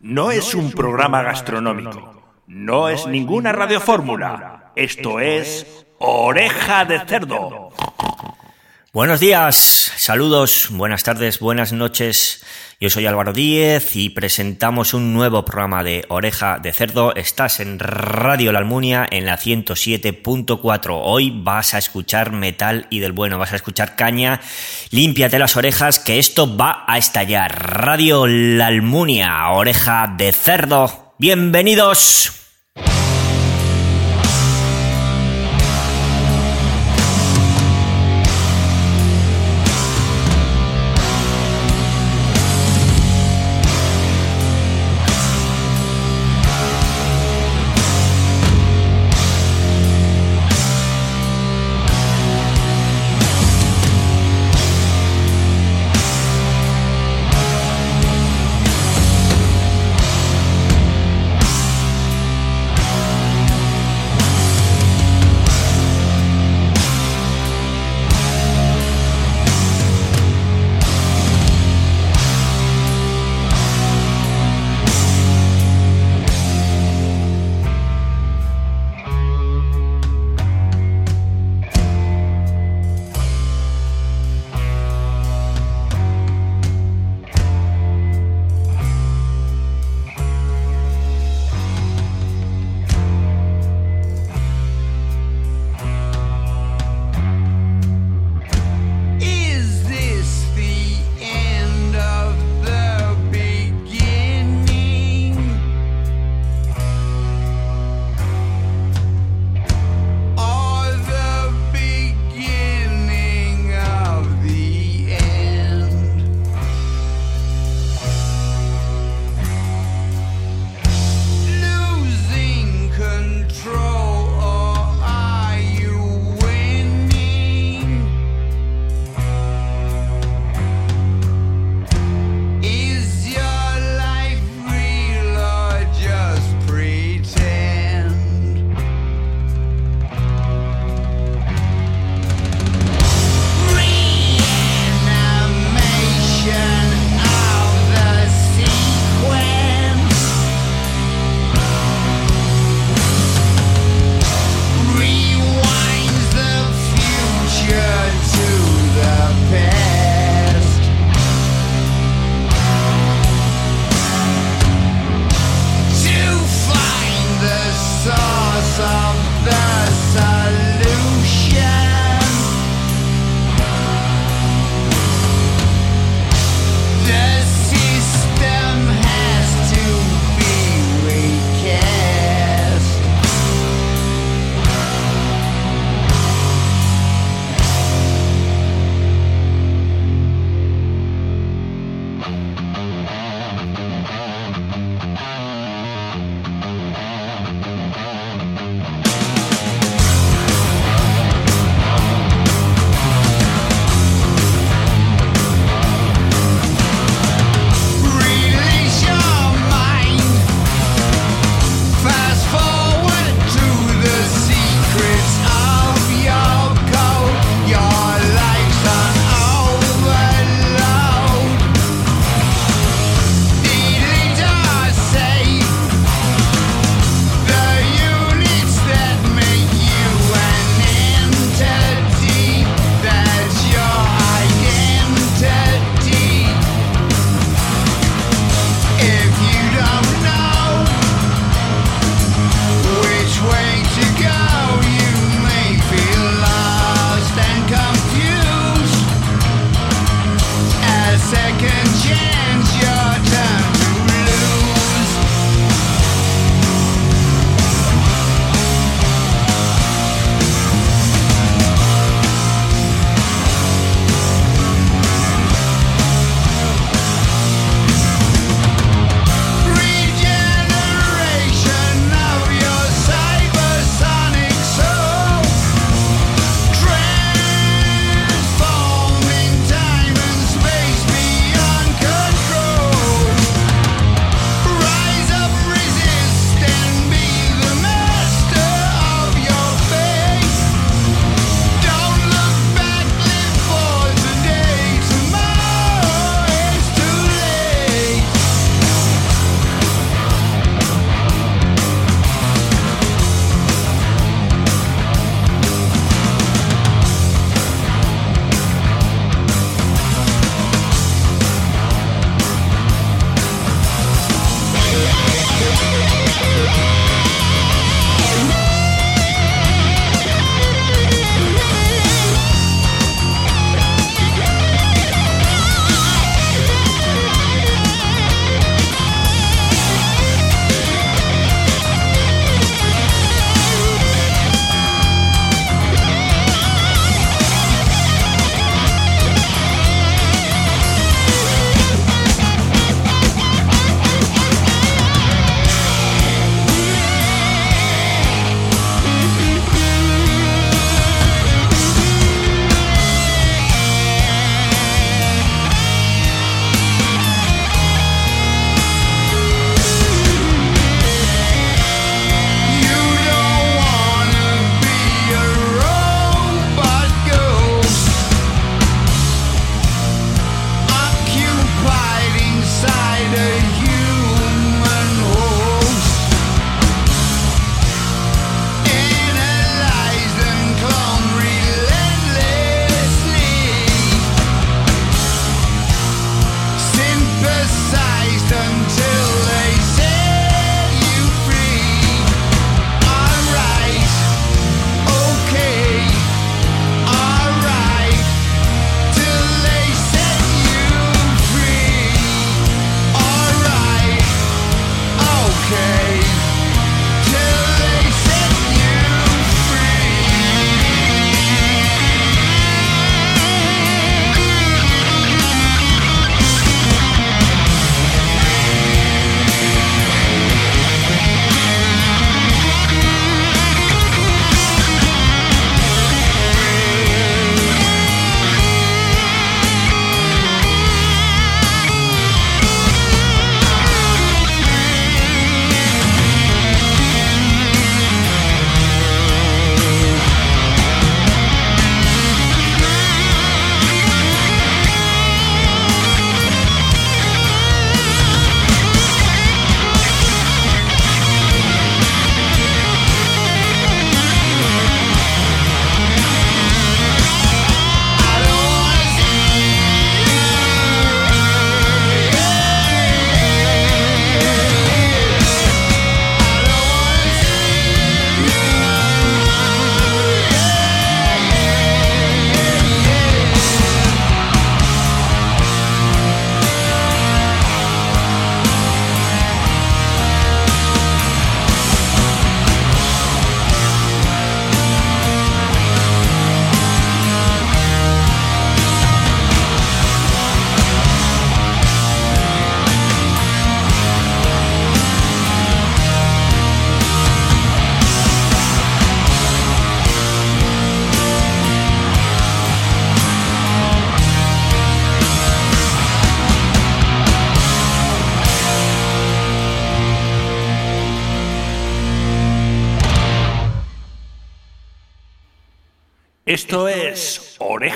No es un programa gastronómico. No es ninguna radiofórmula. Esto es Oreja de Cerdo. Buenos días, saludos, buenas tardes, buenas noches. Yo soy Álvaro Díez y presentamos un nuevo programa de Oreja de Cerdo. Estás en Radio La Almunia en la 107.4. Hoy vas a escuchar metal y del bueno, vas a escuchar caña. Límpiate las orejas que esto va a estallar. Radio La Almunia, Oreja de Cerdo. Bienvenidos.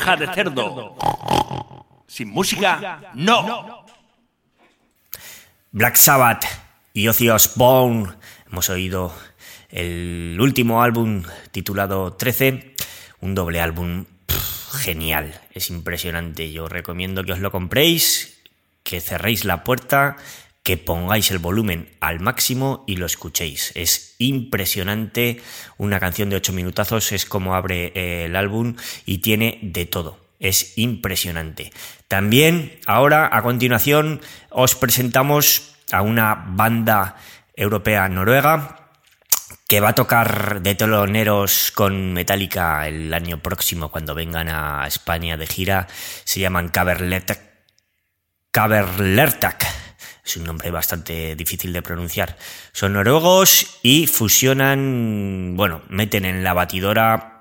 Oreja de Cerdo. Sin música, no. Black Sabbath y Ozzy Osbourne. Hemos oído el último álbum titulado 13, un doble álbum genial, es impresionante. Yo recomiendo que os lo compréis, que cerréis la puerta, que pongáis el volumen al máximo y lo escuchéis. Es impresionante. Una canción de 8 minutazos es como abre eh, el álbum y tiene de todo. Es impresionante. También ahora a continuación os presentamos a una banda europea noruega que va a tocar de teloneros con Metallica el año próximo cuando vengan a España de gira. Se llaman Caberlertak. Caberlertak. Es un nombre bastante difícil de pronunciar. Son noruegos y fusionan, bueno, meten en la batidora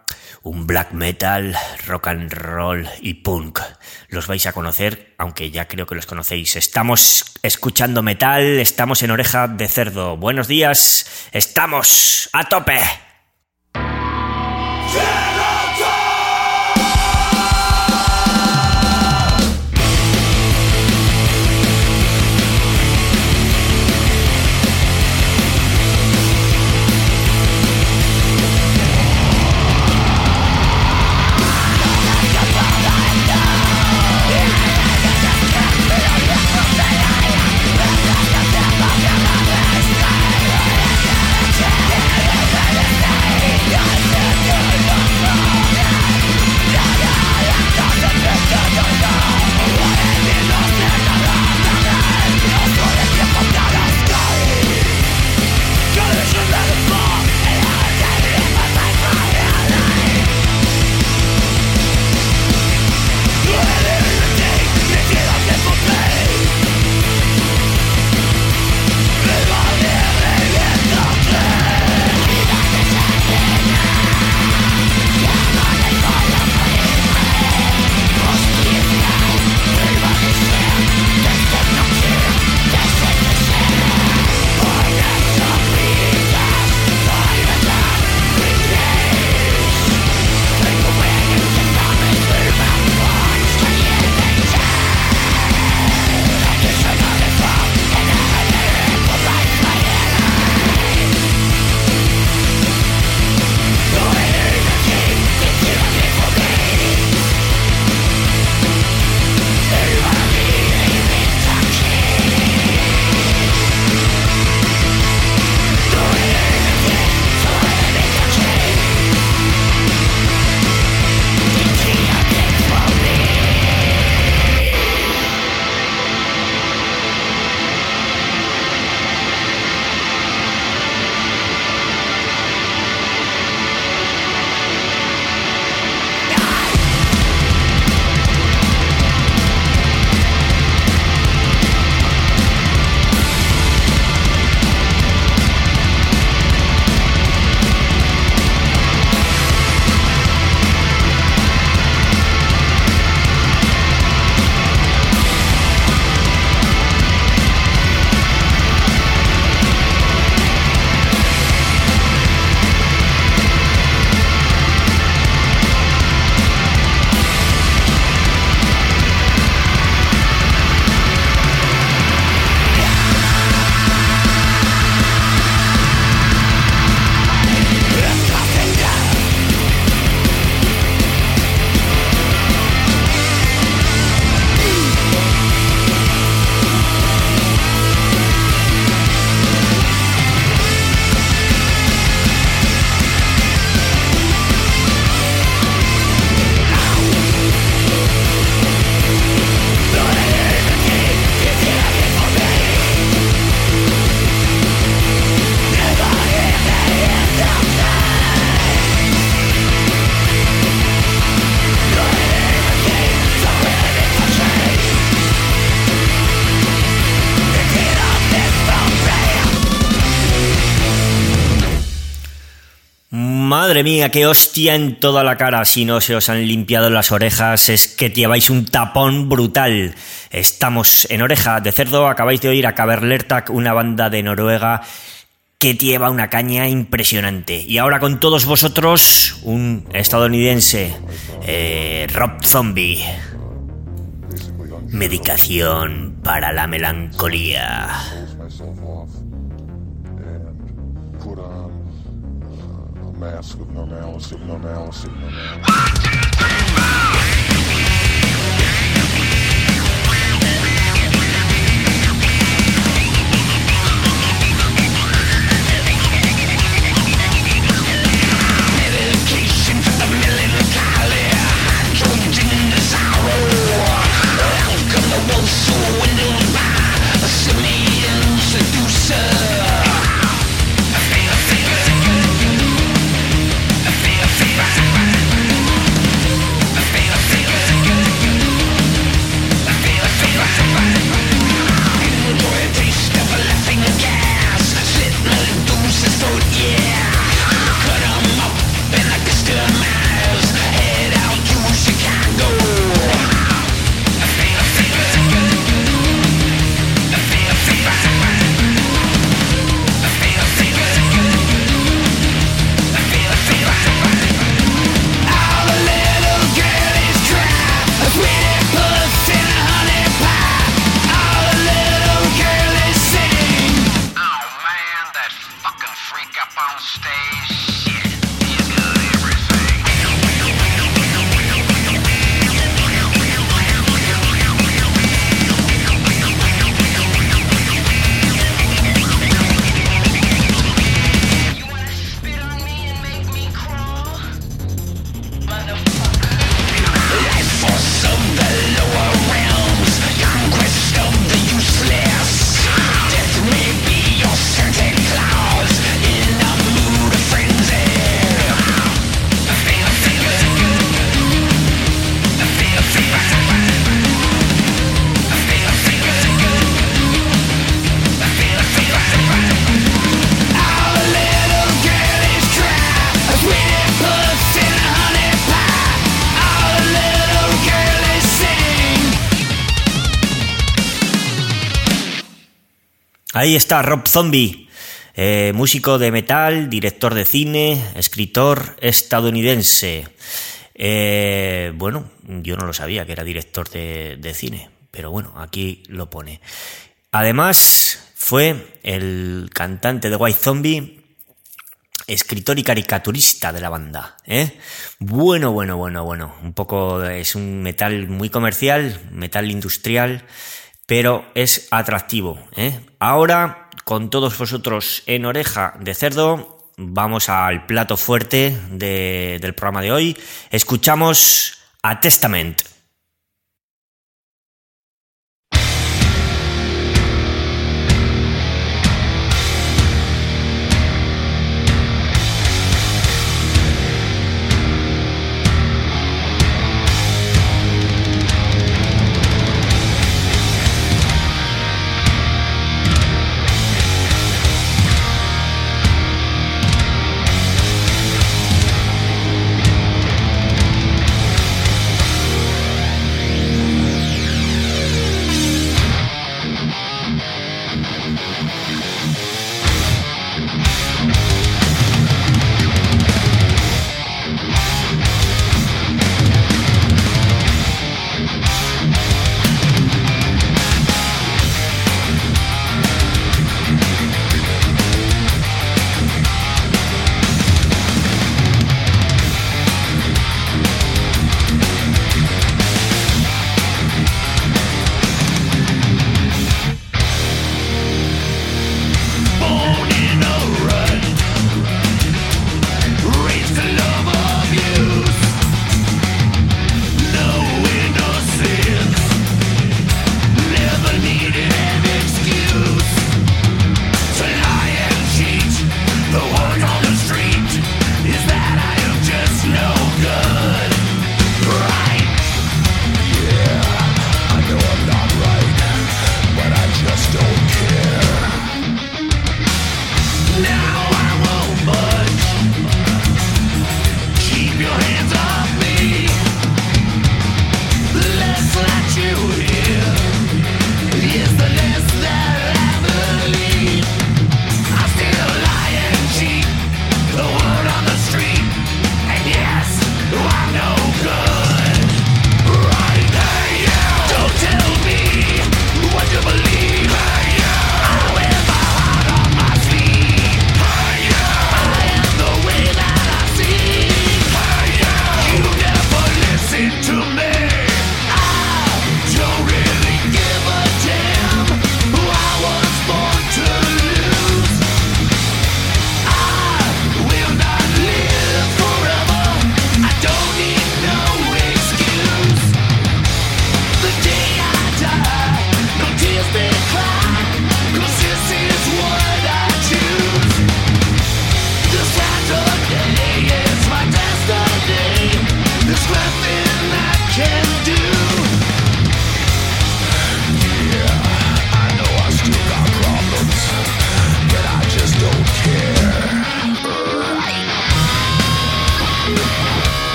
un black metal, rock and roll y punk. Los vais a conocer, aunque ya creo que los conocéis. Estamos escuchando metal, estamos en oreja de cerdo. Buenos días, estamos a tope. Madre mía, qué hostia en toda la cara. Si no se os han limpiado las orejas, es que lleváis un tapón brutal. Estamos en oreja de cerdo. Acabáis de oír a Caberlertak, una banda de Noruega que lleva una caña impresionante. Y ahora con todos vosotros, un estadounidense, eh, Rob Zombie. Medicación para la melancolía. mass, of normalcy. Normalcy. now, signal now. Ah, One, two, three, four! freak up on stage. Ahí está Rob Zombie, eh, músico de metal, director de cine, escritor estadounidense. Eh, bueno, yo no lo sabía que era director de, de cine, pero bueno, aquí lo pone. Además, fue el cantante de White Zombie escritor y caricaturista de la banda. ¿eh? Bueno, bueno, bueno, bueno. Un poco es un metal muy comercial, metal industrial, pero es atractivo. ¿eh? Ahora, con todos vosotros en oreja de cerdo, vamos al plato fuerte del programa de hoy. Escuchamos a Testament.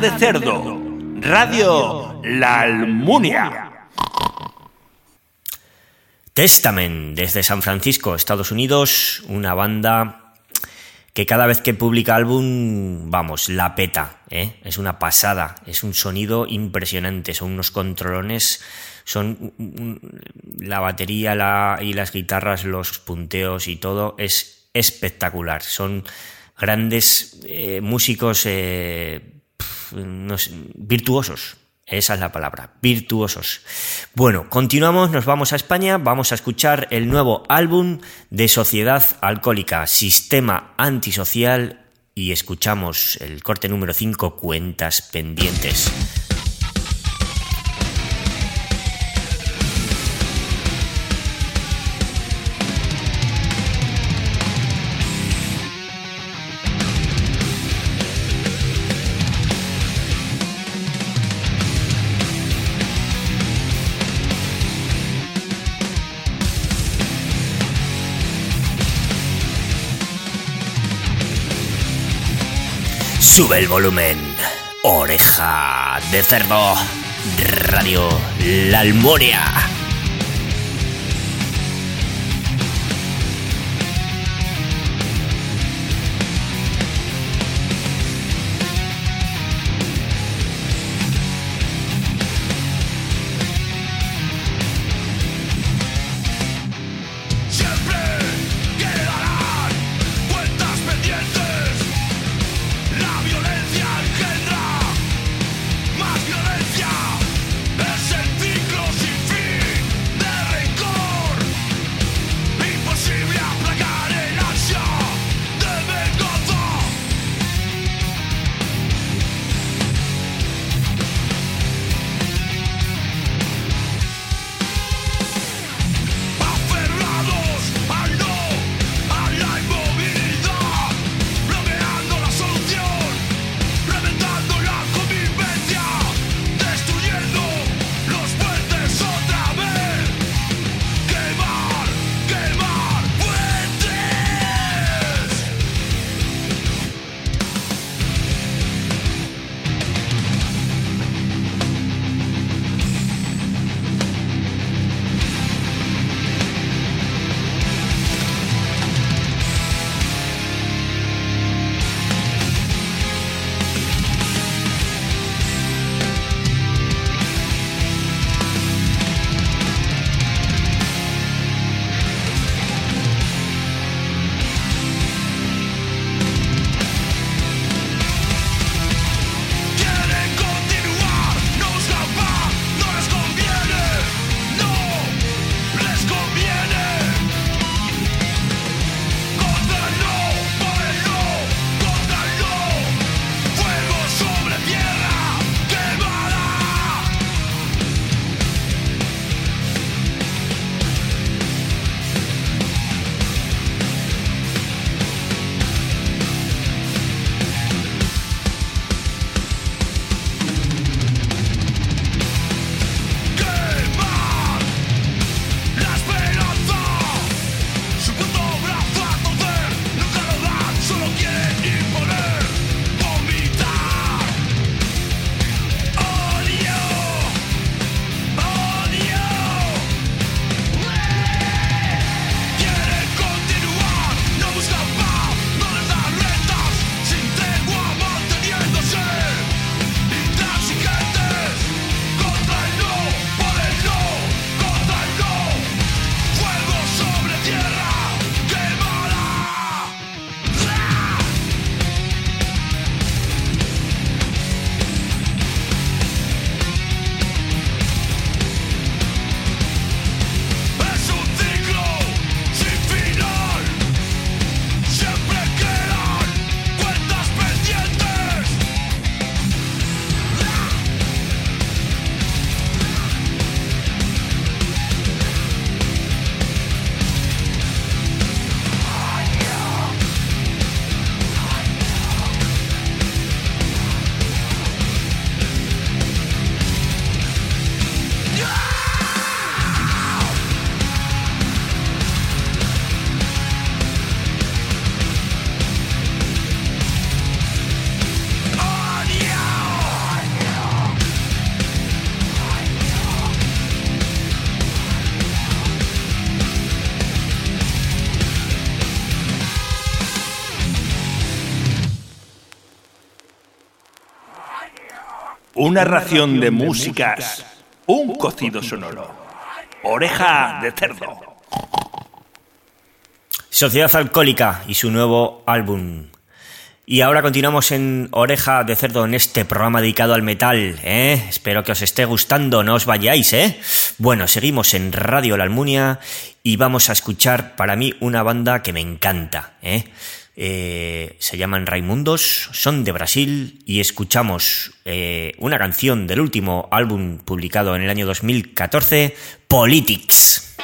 De Cerdo, Radio La Almunia. Testament, desde San Francisco, Estados Unidos, una banda que cada vez que publica álbum, vamos, la peta, ¿eh? es una pasada, es un sonido impresionante, son unos controlones, son la batería y las guitarras, los punteos y todo es espectacular, son grandes eh, músicos eh, virtuosos. Esa es la palabra, virtuosos. Bueno, continuamos, nos vamos a España, vamos a escuchar el nuevo álbum de Sociedad Alcohólica, Sistema Antisocial, y escuchamos el corte número 5, Cuentas Pendientes. Sube el volumen. Oreja de cerdo. Radio La Almoria. Una ración de músicas, un cocido sonoro. Oreja de cerdo. Sociedad Alcohólica y su nuevo álbum. Y ahora continuamos en Oreja de Cerdo en este programa dedicado al metal, ¿eh? Espero que os esté gustando, no os vayáis, ¿eh? Bueno, seguimos en Radio La Almunia y vamos a escuchar para mí una banda que me encanta, ¿eh? Eh, se llaman Raimundos, son de Brasil y escuchamos eh, una canción del último álbum publicado en el año 2014, Politics.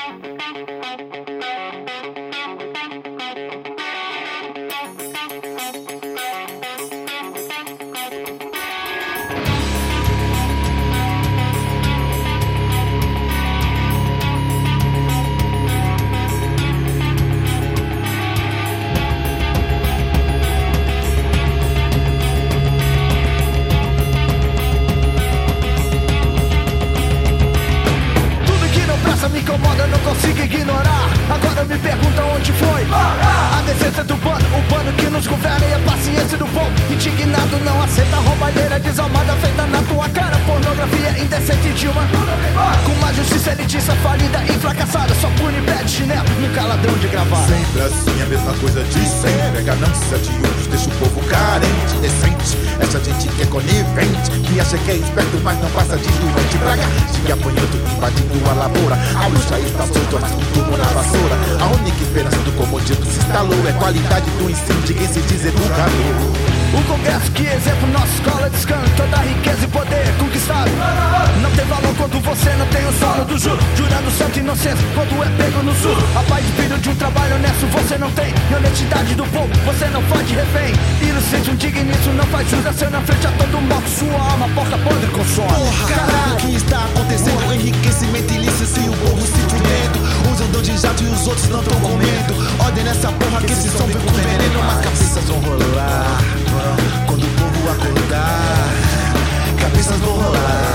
assim, a mesma coisa de sempre. A ganância de hoje deixa o povo carente você quer esperto, mas não passa de doente praga. Siga apanhando, invadindo a lavoura. A luz já está solto, assim como na vassoura. A única esperança do comodismo se instalou É qualidade do ensino de quem se diz educador. O congresso que exemplo nossa escola descanto Toda riqueza e poder conquistado. Não tem valor quando você não tem o solo do juro. Jurando santo inocência quando é pego no sul. A paz e filho de um trabalho honesto você não tem E honestidade do povo você não faz de refém. Inocente, um digníssimo não faz jus Nasceu na frente a todo mal sua alma pode possa poder. Porra, caralho, o que está acontecendo? Porra. Enriquecimento ilícito e o povo se fudendo. Uns andam de jato e os outros não estão comendo. Ordem nessa porra que, que esse som vem com veneno. Mas cabeças vão rolar quando o povo acordar. Cabeças vão rolar.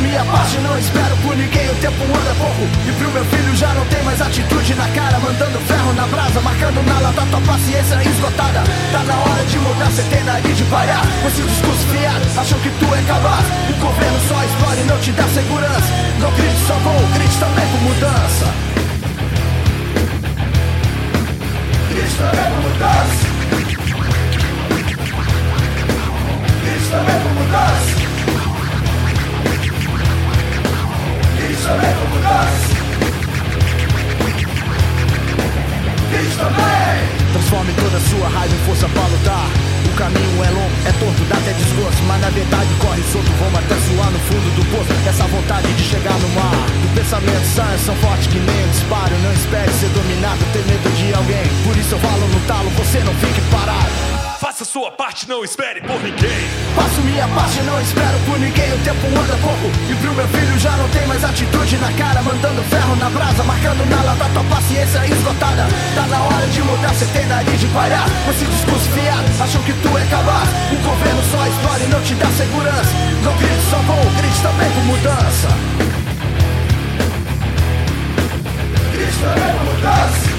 Minha parte, não espero por ninguém, o tempo anda pouco. E pro meu filho já não tem mais atitude na cara, mandando ferro na brasa, marcando na lata tua paciência esgotada. Tá na hora de mudar, cê tem nariz de parar. Com esse discurso criados, achou que tu é capaz. O governo só explora e não te dá segurança. Não grite só bom, grite também por mudança. Grite também por mudança. Grite também por mudança. Transforme toda a sua raiva em força para lutar. O caminho é longo, é torto, dá até desgosto. Mas na verdade corre solto, vão até suar no fundo do poço. Essa vontade de chegar no mar. O pensamento sai, são fortes que nem um disparo. Não espere ser dominado, ter medo de alguém. Por isso eu falo no talo, você não fique parado sua parte, não espere por ninguém. Faço minha parte, não espero por ninguém. O tempo anda pouco e pro meu filho já não tem mais atitude na cara. Mandando ferro na brasa, marcando na lata tua paciência esgotada. Tá na hora de mudar, cê tem nariz de parar. Esse discurso fiado, acham que tu é cavar. O governo só explode e não te dá segurança. Não grite só com o grite também com mudança. Grite também com mudança.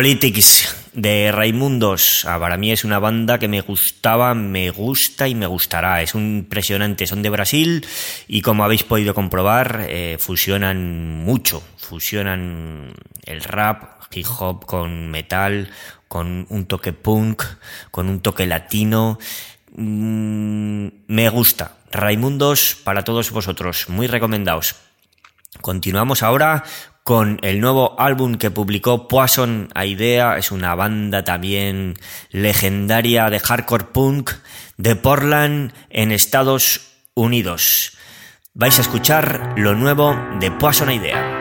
Politics de Raimundos. Ah, para mí es una banda que me gustaba, me gusta y me gustará. Es impresionante. Son de Brasil y como habéis podido comprobar, eh, fusionan mucho. Fusionan el rap, hip hop con metal, con un toque punk, con un toque latino. Mm, me gusta. Raimundos para todos vosotros. Muy recomendados. Continuamos ahora con el nuevo álbum que publicó Poison Idea. Es una banda también legendaria de hardcore punk de Portland en Estados Unidos. Vais a escuchar lo nuevo de Poison Idea.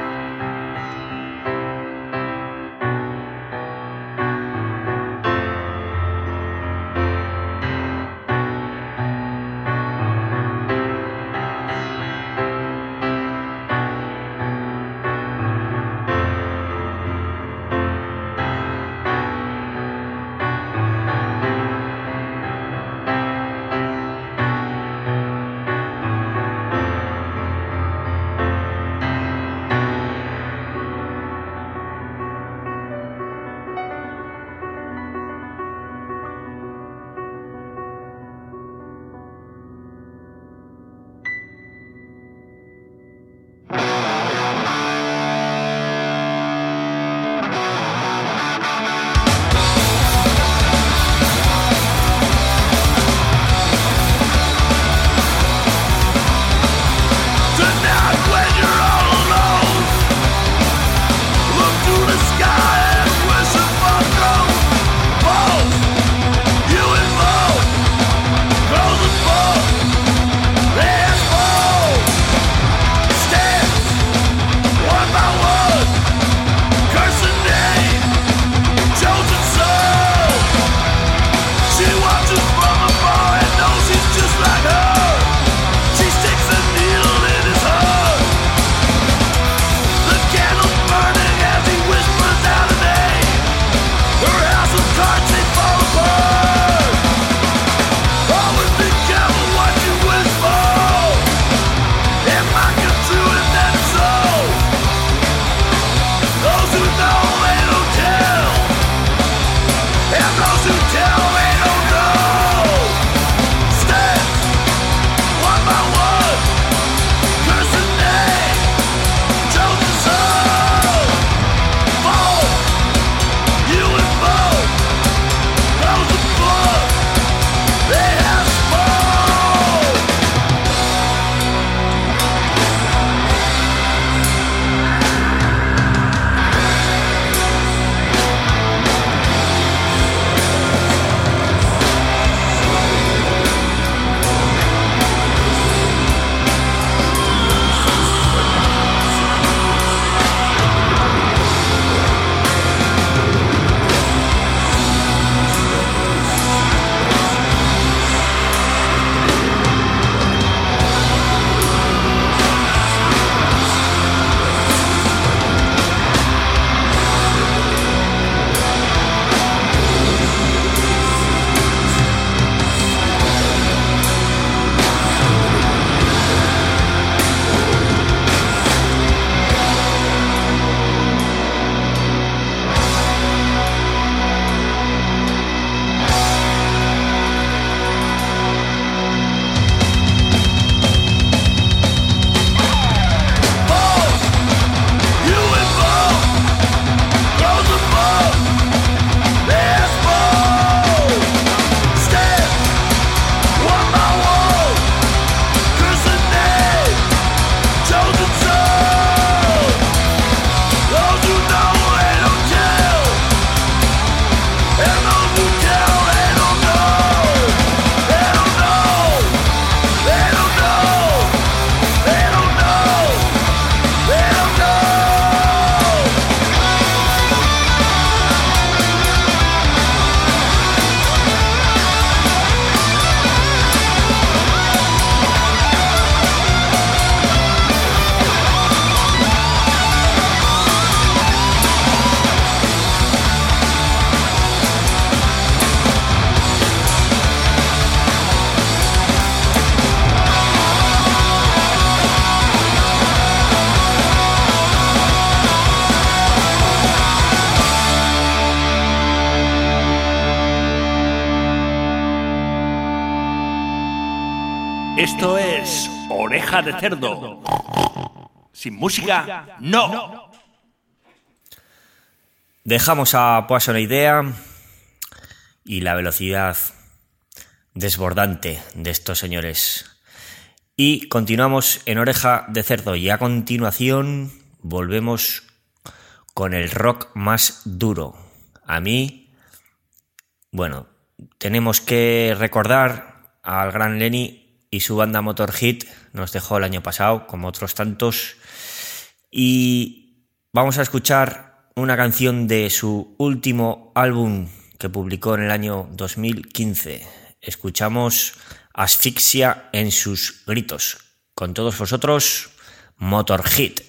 Esto es Oreja de Cerdo. Sin música, no. Dejamos a Poisson idea y la velocidad desbordante de estos señores. Y continuamos en Oreja de Cerdo y a continuación volvemos con el rock más duro. A mí, bueno, tenemos que recordar al gran Lenny y su banda Motorhead, nos dejó el año pasado, como otros tantos, y vamos a escuchar una canción de su último álbum que publicó en el año 2015. Escuchamos Asfixia en sus gritos. Con todos vosotros, Motorhead.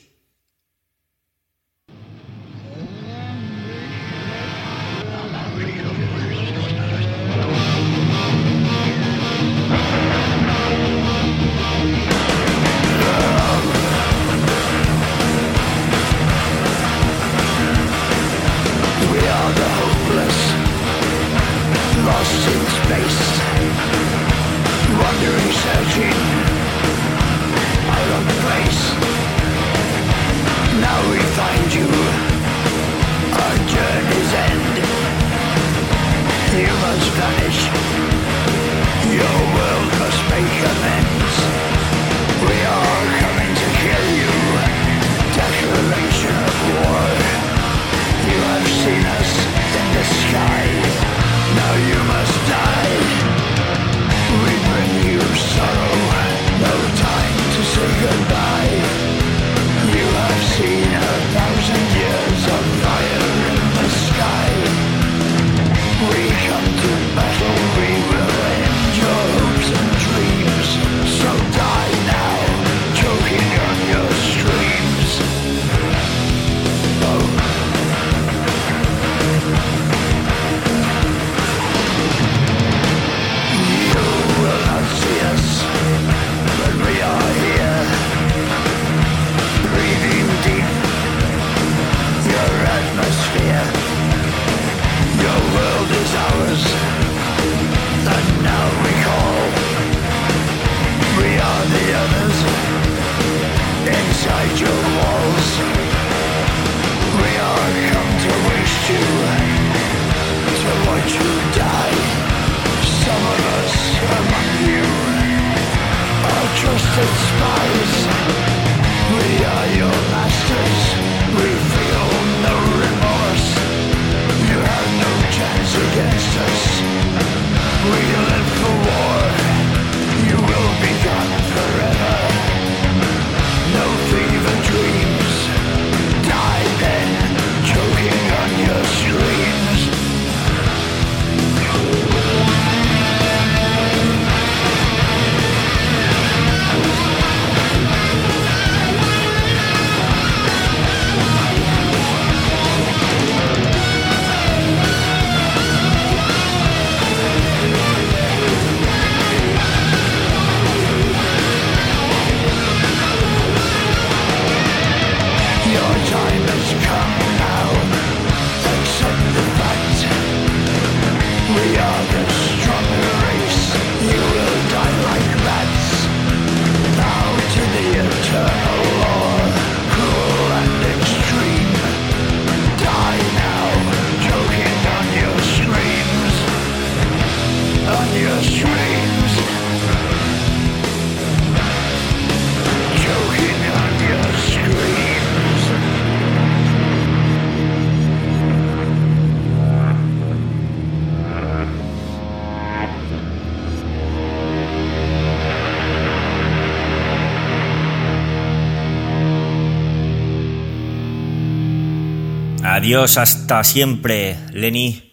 Adiós, hasta siempre, Lenny.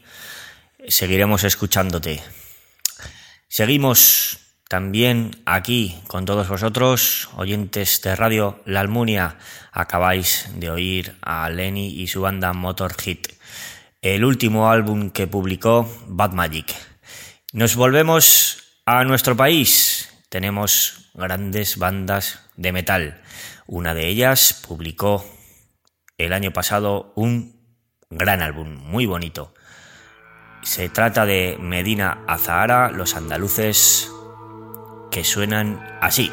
Seguiremos escuchándote. Seguimos también aquí con todos vosotros, oyentes de Radio La Almunia. Acabáis de oír a Lenny y su banda Motor el último álbum que publicó Bad Magic. Nos volvemos a nuestro país. Tenemos grandes bandas de metal. Una de ellas publicó el año pasado un gran álbum, muy bonito. Se trata de Medina Azahara, los andaluces, que suenan así.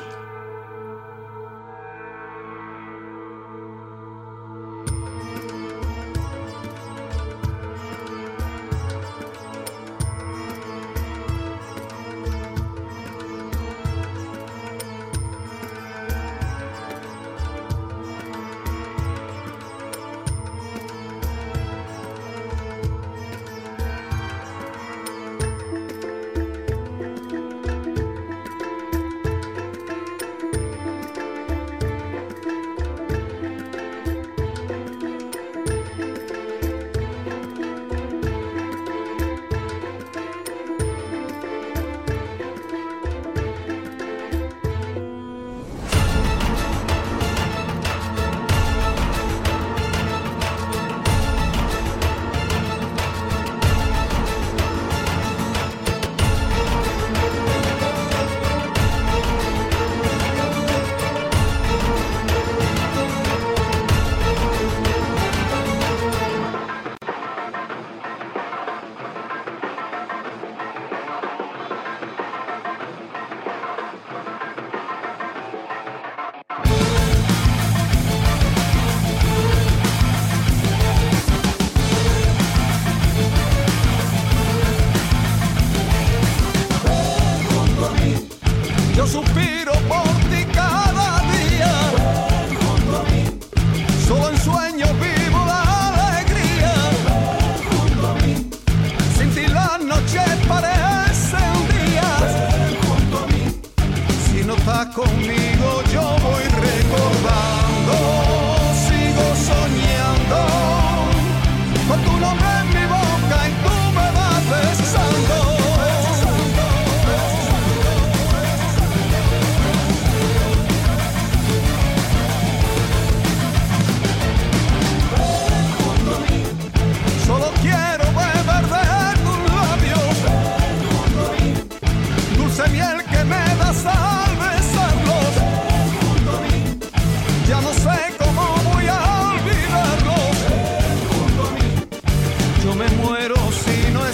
si no es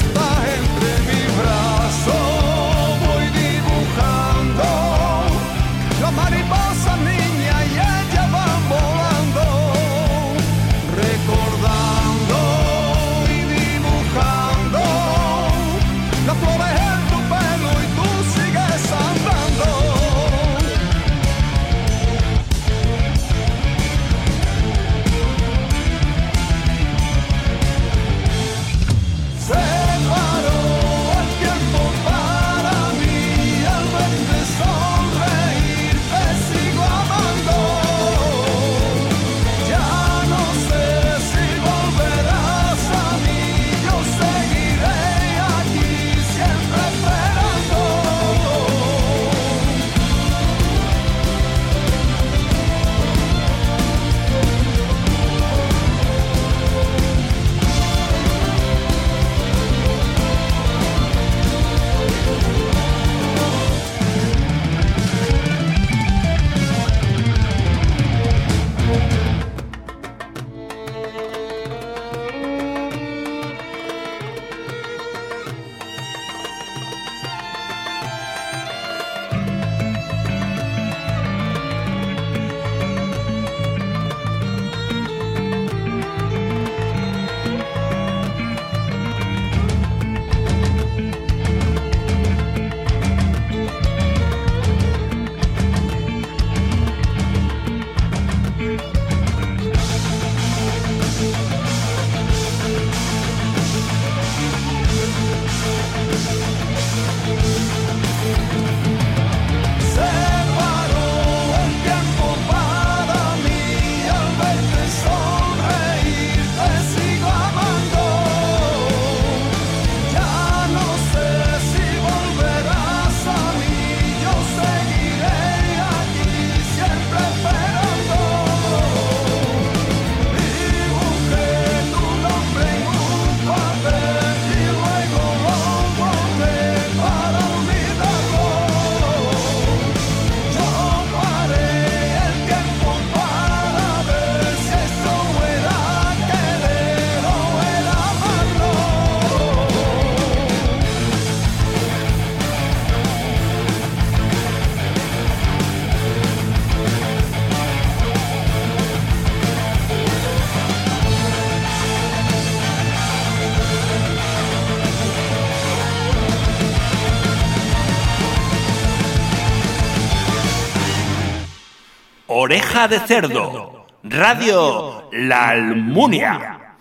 De Cerdo, Radio La Almunia.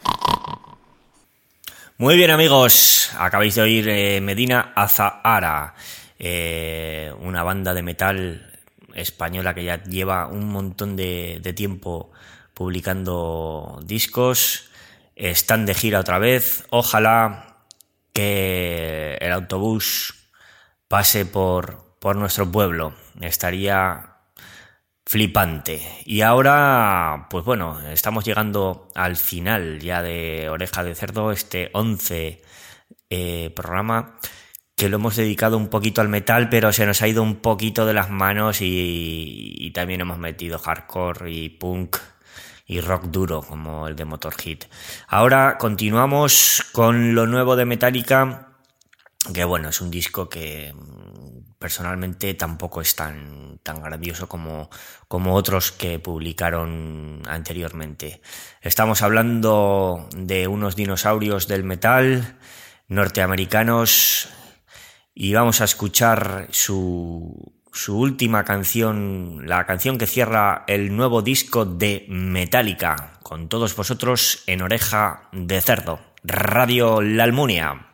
Muy bien amigos, acabáis de oír eh, Medina Azahara, eh, una banda de metal española que ya lleva un montón de, de tiempo publicando discos, están de gira otra vez, ojalá que el autobús pase por, por nuestro pueblo, estaría flipante. Y ahora, pues bueno, estamos llegando al final ya de Oreja de Cerdo, este 11 eh, programa que lo hemos dedicado un poquito al metal, pero se nos ha ido un poquito de las manos y, y también hemos metido hardcore y punk y rock duro como el de Motorhead. Ahora continuamos con lo nuevo de Metallica, que bueno, es un disco que mm, personalmente tampoco es tan, tan grandioso como, como otros que publicaron anteriormente. Estamos hablando de unos dinosaurios del metal norteamericanos y vamos a escuchar su, su última canción, la canción que cierra el nuevo disco de Metallica, con todos vosotros en Oreja de Cerdo, Radio La Almunia.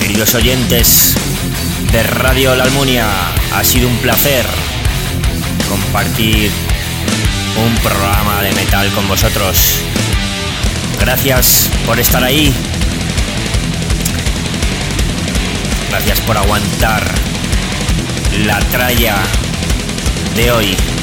Queridos oyentes de Radio La Almunia, ha sido un placer compartir un programa de metal con vosotros. Gracias por estar ahí. Gracias por aguantar la tralla de hoy.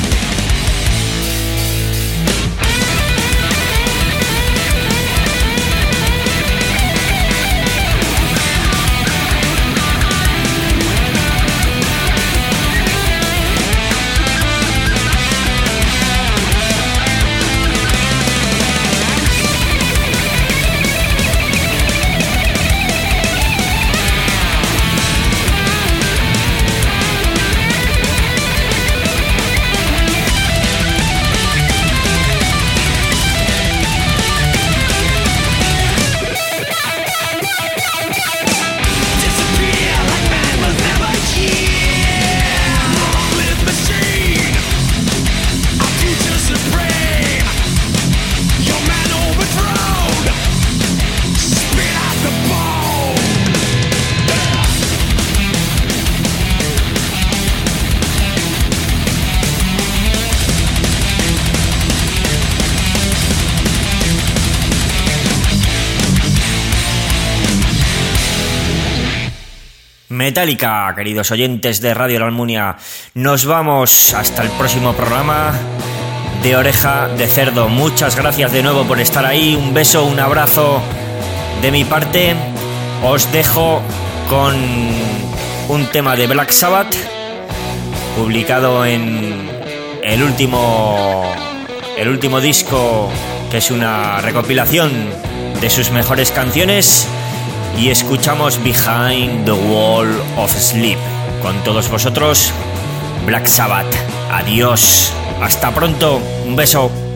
Metallica, queridos oyentes de Radio La Almunia. Nos vamos hasta el próximo programa de Oreja de Cerdo. Muchas gracias de nuevo por estar ahí. Un beso, un abrazo de mi parte. Os dejo con un tema de Black Sabbath publicado en el último el último disco que es una recopilación de sus mejores canciones y escuchamos Behind the Wall of Sleep. Con todos vosotros, Black Sabbath. Adiós. Hasta pronto. Un beso.